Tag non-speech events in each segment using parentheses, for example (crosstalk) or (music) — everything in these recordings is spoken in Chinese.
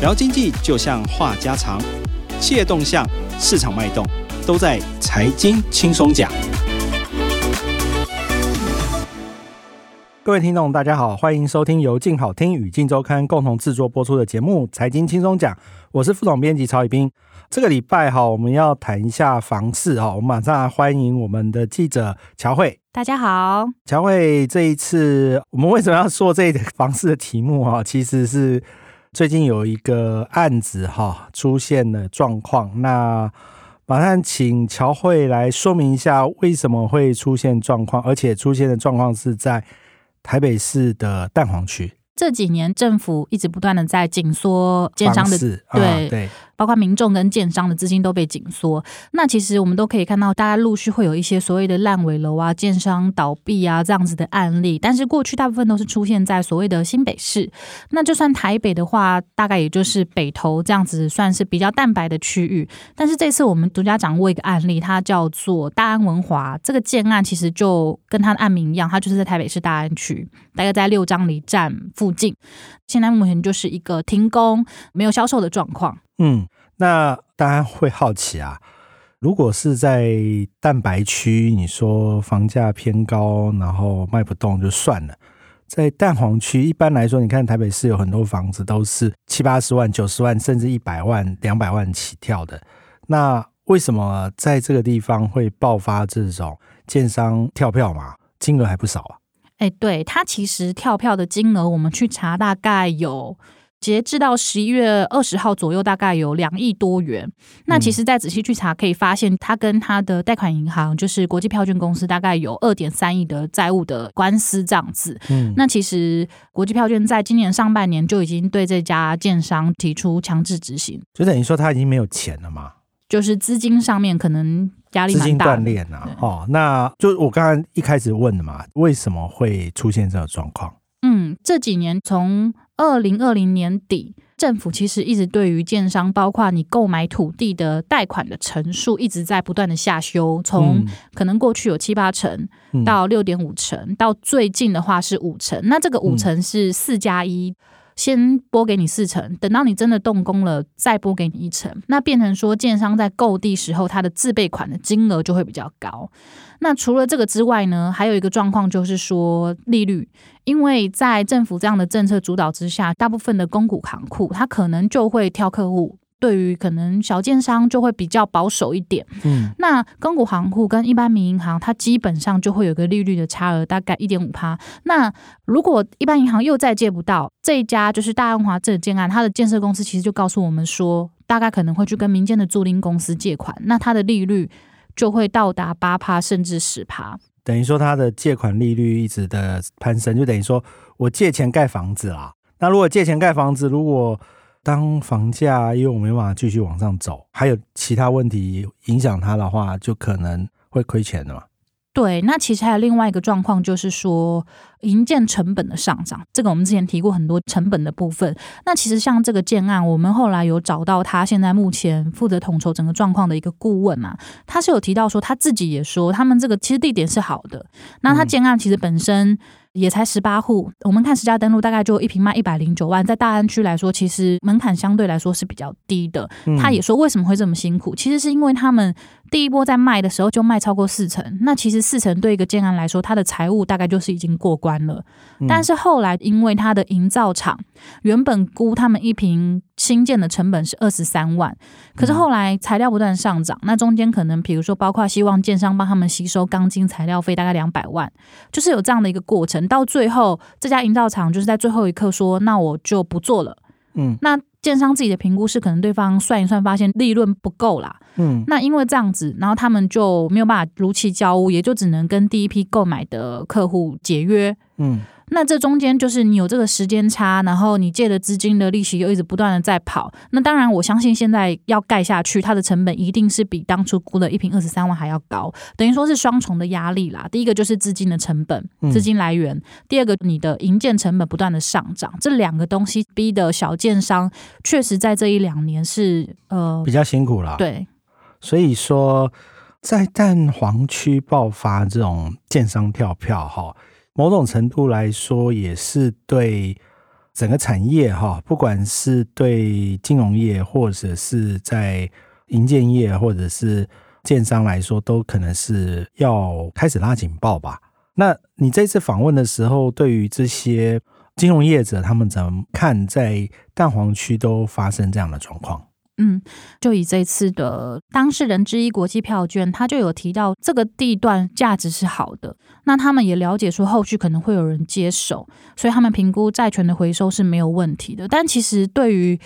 聊经济就像话家常，企业动向、市场脉动，都在财经轻松讲。各位听众，大家好，欢迎收听由静好听与静周刊共同制作播出的节目《财经轻松讲》，我是副总编辑曹宇斌。这个礼拜哈，我们要谈一下房市哈，我们马上来欢迎我们的记者乔慧。大家好，乔慧，这一次我们为什么要说这一房市的题目哈？其实是。最近有一个案子哈出现了状况，那马上请乔慧来说明一下为什么会出现状况，而且出现的状况是在台北市的蛋黄区。这几年政府一直不断的在紧缩奸商的对、啊、对。包括民众跟建商的资金都被紧缩，那其实我们都可以看到，大家陆续会有一些所谓的烂尾楼啊、建商倒闭啊这样子的案例。但是过去大部分都是出现在所谓的新北市，那就算台北的话，大概也就是北投这样子算是比较蛋白的区域。但是这次我们独家掌握一个案例，它叫做大安文华。这个建案其实就跟它的案名一样，它就是在台北市大安区，大概在六张犁站附近。现在目前就是一个停工、没有销售的状况。嗯，那大家会好奇啊，如果是在蛋白区，你说房价偏高，然后卖不动就算了，在蛋黄区，一般来说，你看台北市有很多房子都是七八十万、九十万，甚至一百万、两百万起跳的，那为什么在这个地方会爆发这种建商跳票嘛？金额还不少啊。哎，对，它其实跳票的金额，我们去查，大概有。截至到十一月二十号左右，大概有两亿多元。那其实再仔细去查，可以发现他跟他的贷款银行，就是国际票券公司，大概有二点三亿的债务的官司这样子。嗯，那其实国际票券在今年上半年就已经对这家建商提出强制执行，就等于说他已经没有钱了嘛？就是资金上面可能压力蛮大，资金断裂啊。哦，那就我刚刚一开始问的嘛，为什么会出现这个状况？嗯，这几年从二零二零年底，政府其实一直对于建商，包括你购买土地的贷款的成数，一直在不断的下修，从可能过去有七八成到六点五成，到最近的话是五成。那这个五成是四加一。先拨给你四成，等到你真的动工了，再拨给你一成，那变成说建商在购地时候，他的自备款的金额就会比较高。那除了这个之外呢，还有一个状况就是说利率，因为在政府这样的政策主导之下，大部分的公股行库，它可能就会挑客户。对于可能小建商就会比较保守一点，嗯，那公股行库跟一般民营银行，它基本上就会有个利率的差额，大概一点五趴。那如果一般银行又再借不到，这一家就是大安华这个建案，它的建设公司其实就告诉我们说，大概可能会去跟民间的租赁公司借款，那它的利率就会到达八趴甚至十趴，等于说它的借款利率一直的攀升，就等于说我借钱盖房子啦。那如果借钱盖房子，如果当房价因为我没办法继续往上走，还有其他问题影响它的话，就可能会亏钱的嘛。对，那其实还有另外一个状况，就是说营建成本的上涨。这个我们之前提过很多成本的部分。那其实像这个建案，我们后来有找到他现在目前负责统筹整个状况的一个顾问嘛，他是有提到说他自己也说，他们这个其实地点是好的。那他建案其实本身。嗯也才十八户，我们看实价登录大概就一平卖一百零九万，在大安区来说，其实门槛相对来说是比较低的。他也说为什么会这么辛苦，其实是因为他们第一波在卖的时候就卖超过四成，那其实四成对一个建案来说，他的财务大概就是已经过关了。但是后来因为它的营造厂原本估他们一瓶新建的成本是二十三万，可是后来材料不断上涨，那中间可能比如说包括希望建商帮他们吸收钢筋材料费大概两百万，就是有这样的一个过程。到最后，这家营造厂就是在最后一刻说：“那我就不做了。”嗯，那建商自己的评估是，可能对方算一算，发现利润不够啦。嗯，那因为这样子，然后他们就没有办法如期交屋，也就只能跟第一批购买的客户解约。嗯。那这中间就是你有这个时间差，然后你借的资金的利息又一直不断的在跑。那当然，我相信现在要盖下去，它的成本一定是比当初估的一平二十三万还要高，等于说是双重的压力啦。第一个就是资金的成本，资金来源；第二个，你的营建成本不断的上涨，这两个东西逼的小建商确实在这一两年是呃比较辛苦啦。对，所以说在蛋黄区爆发这种建商跳票哈。某种程度来说，也是对整个产业哈，不管是对金融业，或者是在银建业，或者是建商来说，都可能是要开始拉警报吧。那你这次访问的时候，对于这些金融业者，他们怎么看在蛋黄区都发生这样的状况？嗯，就以这次的当事人之一国际票券，他就有提到这个地段价值是好的。那他们也了解说后续可能会有人接手，所以他们评估债权的回收是没有问题的。但其实对于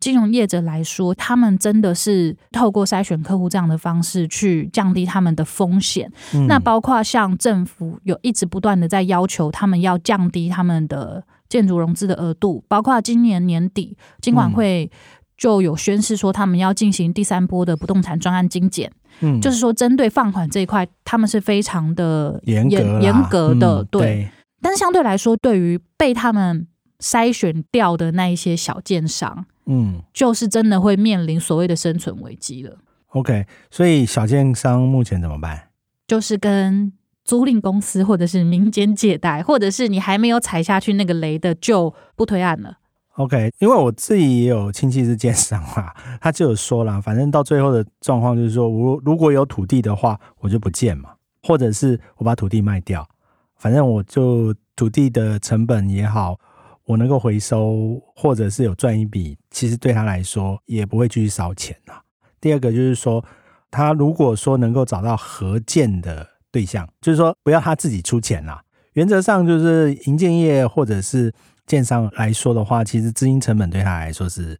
金融业者来说，他们真的是透过筛选客户这样的方式去降低他们的风险。嗯、那包括像政府有一直不断的在要求他们要降低他们的建筑融资的额度，包括今年年底金管会。就有宣示说，他们要进行第三波的不动产专案精简，嗯，就是说针对放款这一块，他们是非常的严严严格的，对。对，但是相对来说，对于被他们筛选掉的那一些小建商，嗯，就是真的会面临所谓的生存危机了。OK，所以小建商目前怎么办？就是跟租赁公司或者是民间借贷，或者是你还没有踩下去那个雷的，就不推案了。OK，因为我自己也有亲戚是建商嘛，(laughs) 他就有说了，反正到最后的状况就是说，如如果有土地的话，我就不建嘛，或者是我把土地卖掉，反正我就土地的成本也好，我能够回收，或者是有赚一笔，其实对他来说也不会继续烧钱呐。第二个就是说，他如果说能够找到合建的对象，就是说不要他自己出钱啦，原则上就是营建业或者是。建商来说的话，其实资金成本对他来说是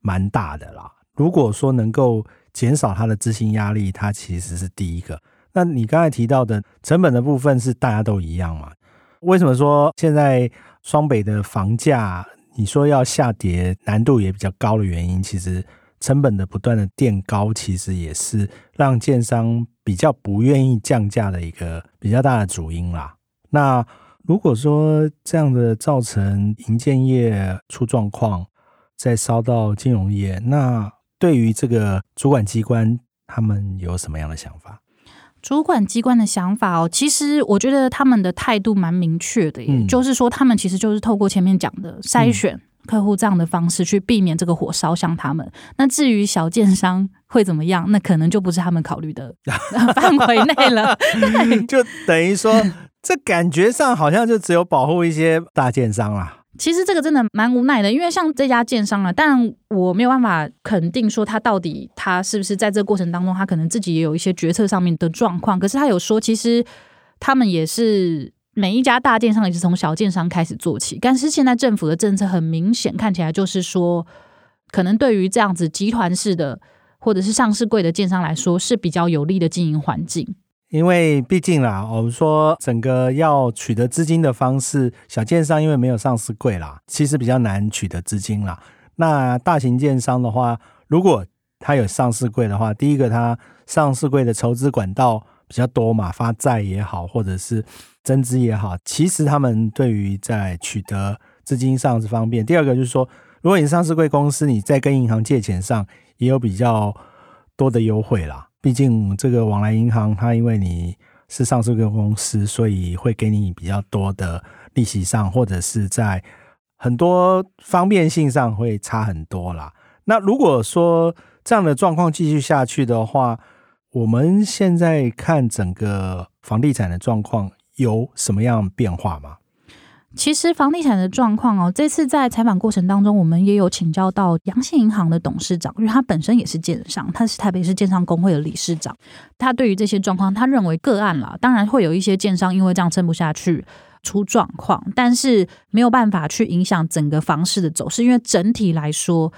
蛮大的啦。如果说能够减少他的资金压力，他其实是第一个。那你刚才提到的成本的部分是大家都一样嘛？为什么说现在双北的房价你说要下跌难度也比较高的原因，其实成本的不断的垫高，其实也是让建商比较不愿意降价的一个比较大的主因啦。那如果说这样的造成银建业出状况，再烧到金融业，那对于这个主管机关，他们有什么样的想法？主管机关的想法哦，其实我觉得他们的态度蛮明确的，也、嗯、就是说，他们其实就是透过前面讲的筛选客户这样的方式，去避免这个火烧向他们。那至于小建商会怎么样，那可能就不是他们考虑的范围内了。(laughs) 就等于说。这感觉上好像就只有保护一些大建商啦。其实这个真的蛮无奈的，因为像这家建商啊，但我没有办法肯定说他到底他是不是在这个过程当中，他可能自己也有一些决策上面的状况。可是他有说，其实他们也是每一家大建商也是从小建商开始做起。但是现在政府的政策很明显看起来就是说，可能对于这样子集团式的或者是上市贵的建商来说是比较有利的经营环境。因为毕竟啦，我们说整个要取得资金的方式，小建商因为没有上市柜啦，其实比较难取得资金啦。那大型建商的话，如果他有上市柜的话，第一个他上市柜的筹资管道比较多嘛，发债也好，或者是增资也好，其实他们对于在取得资金上是方便。第二个就是说，如果你上市柜公司，你在跟银行借钱上也有比较多的优惠啦。毕竟这个往来银行，它因为你是上市公司，所以会给你比较多的利息上，或者是在很多方便性上会差很多啦。那如果说这样的状况继续下去的话，我们现在看整个房地产的状况有什么样变化吗？其实房地产的状况哦，这次在采访过程当中，我们也有请教到阳信银行的董事长，因为他本身也是建商，他是台北市建商工会的理事长。他对于这些状况，他认为个案啦，当然会有一些建商因为这样撑不下去出状况，但是没有办法去影响整个房市的走势，因为整体来说，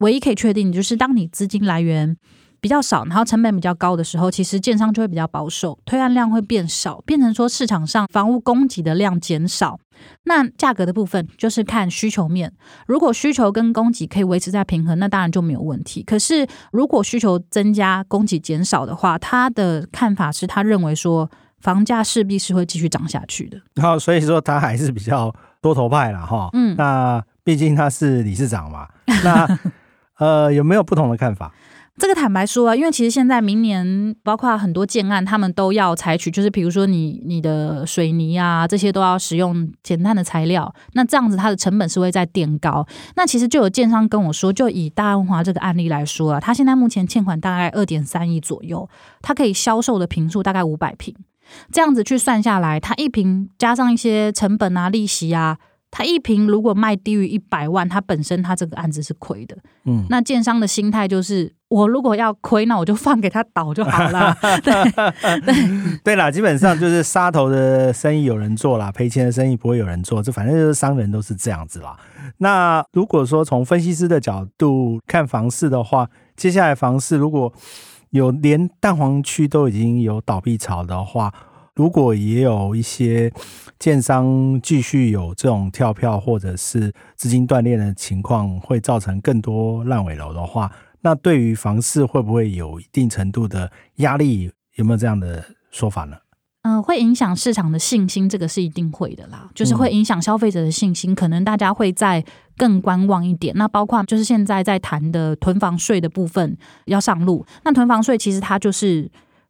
唯一可以确定就是当你资金来源。比较少，然后成本比较高的时候，其实建商就会比较保守，推案量会变少，变成说市场上房屋供给的量减少。那价格的部分就是看需求面，如果需求跟供给可以维持在平衡，那当然就没有问题。可是如果需求增加，供给减少的话，他的看法是他认为说房价势必是会继续涨下去的。然后所以说他还是比较多头派了哈。嗯，那毕竟他是理事长嘛。那 (laughs) 呃有没有不同的看法？这个坦白说啊，因为其实现在明年包括很多建案，他们都要采取，就是比如说你你的水泥啊这些都要使用减碳的材料，那这样子它的成本是会再垫高。那其实就有建商跟我说，就以大安华这个案例来说啊，他现在目前欠款大概二点三亿左右，他可以销售的坪数大概五百坪，这样子去算下来，他一坪加上一些成本啊、利息啊。他一瓶如果卖低于一百万，他本身他这个案子是亏的。嗯，那建商的心态就是，我如果要亏，那我就放给他倒就好了。(laughs) 对对对啦，基本上就是杀头的生意有人做啦，赔钱的生意不会有人做，这反正就是商人都是这样子啦。那如果说从分析师的角度看房市的话，接下来房市如果有连蛋黄区都已经有倒闭潮的话，如果也有一些建商继续有这种跳票或者是资金断裂的情况，会造成更多烂尾楼的话，那对于房市会不会有一定程度的压力？有没有这样的说法呢？嗯、会影响市场的信心，这个是一定会的啦，就是会影响消费者的信心，可能大家会再更观望一点。那包括就是现在在谈的囤房税的部分要上路，那囤房税其实它就是。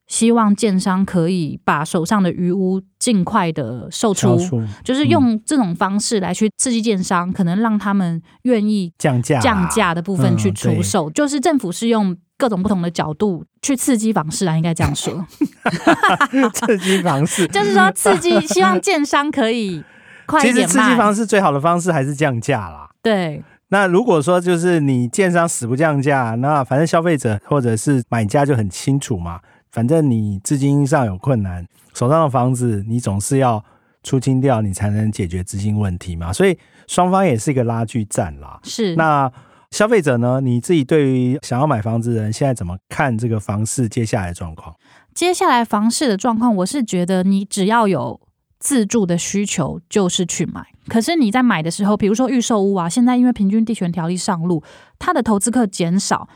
希望建商可以把手上的余屋尽快的售出，出就是用这种方式来去刺激建商，嗯、可能让他们愿意降价降价的部分去出售。嗯、就是政府是用各种不同的角度去刺激房市啊，应该这样说。(laughs) 刺激房市 (laughs) 就是说刺激，希望建商可以快一点卖。其实刺激房市最好的方式还是降价啦。对。那如果说就是你建商死不降价，那反正消费者或者是买家就很清楚嘛。反正你资金上有困难，手上的房子你总是要出清掉，你才能解决资金问题嘛。所以双方也是一个拉锯战啦。是。那消费者呢？你自己对于想要买房子的人，现在怎么看这个房市接下来的状况？接下来房市的状况，我是觉得你只要有自住的需求，就是去买。可是你在买的时候，比如说预售屋啊，现在因为平均地权条例上路，它的投资客减少。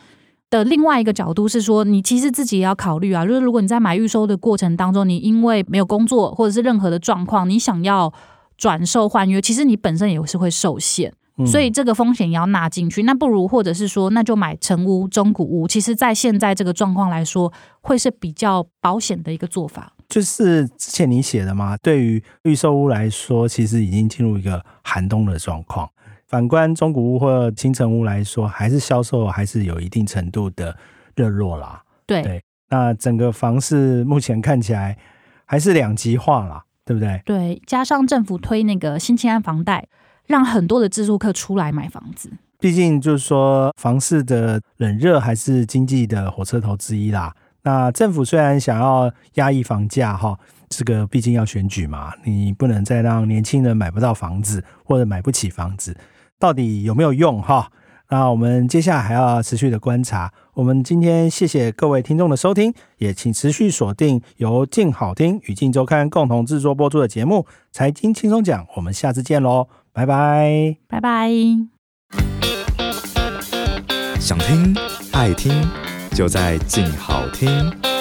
的另外一个角度是说，你其实自己也要考虑啊，就是如果你在买预售的过程当中，你因为没有工作或者是任何的状况，你想要转售换约，其实你本身也是会受限，所以这个风险也要纳进去。那不如或者是说，那就买成屋、中古屋，其实在现在这个状况来说，会是比较保险的一个做法。就是之前你写的嘛，对于预售屋来说，其实已经进入一个寒冬的状况。反观中古屋或新城屋来说，还是销售还是有一定程度的热络啦。对，对，那整个房市目前看起来还是两极化啦，对不对？对，加上政府推那个新青安房贷，让很多的自住客出来买房子。毕竟就是说，房市的冷热还是经济的火车头之一啦。那政府虽然想要压抑房价，哈，这个毕竟要选举嘛，你不能再让年轻人买不到房子或者买不起房子。到底有没有用哈？那我们接下来还要持续的观察。我们今天谢谢各位听众的收听，也请持续锁定由静好听与静周刊共同制作播出的节目《财经轻松讲》。我们下次见喽，拜拜，拜拜。想听爱听，就在静好听。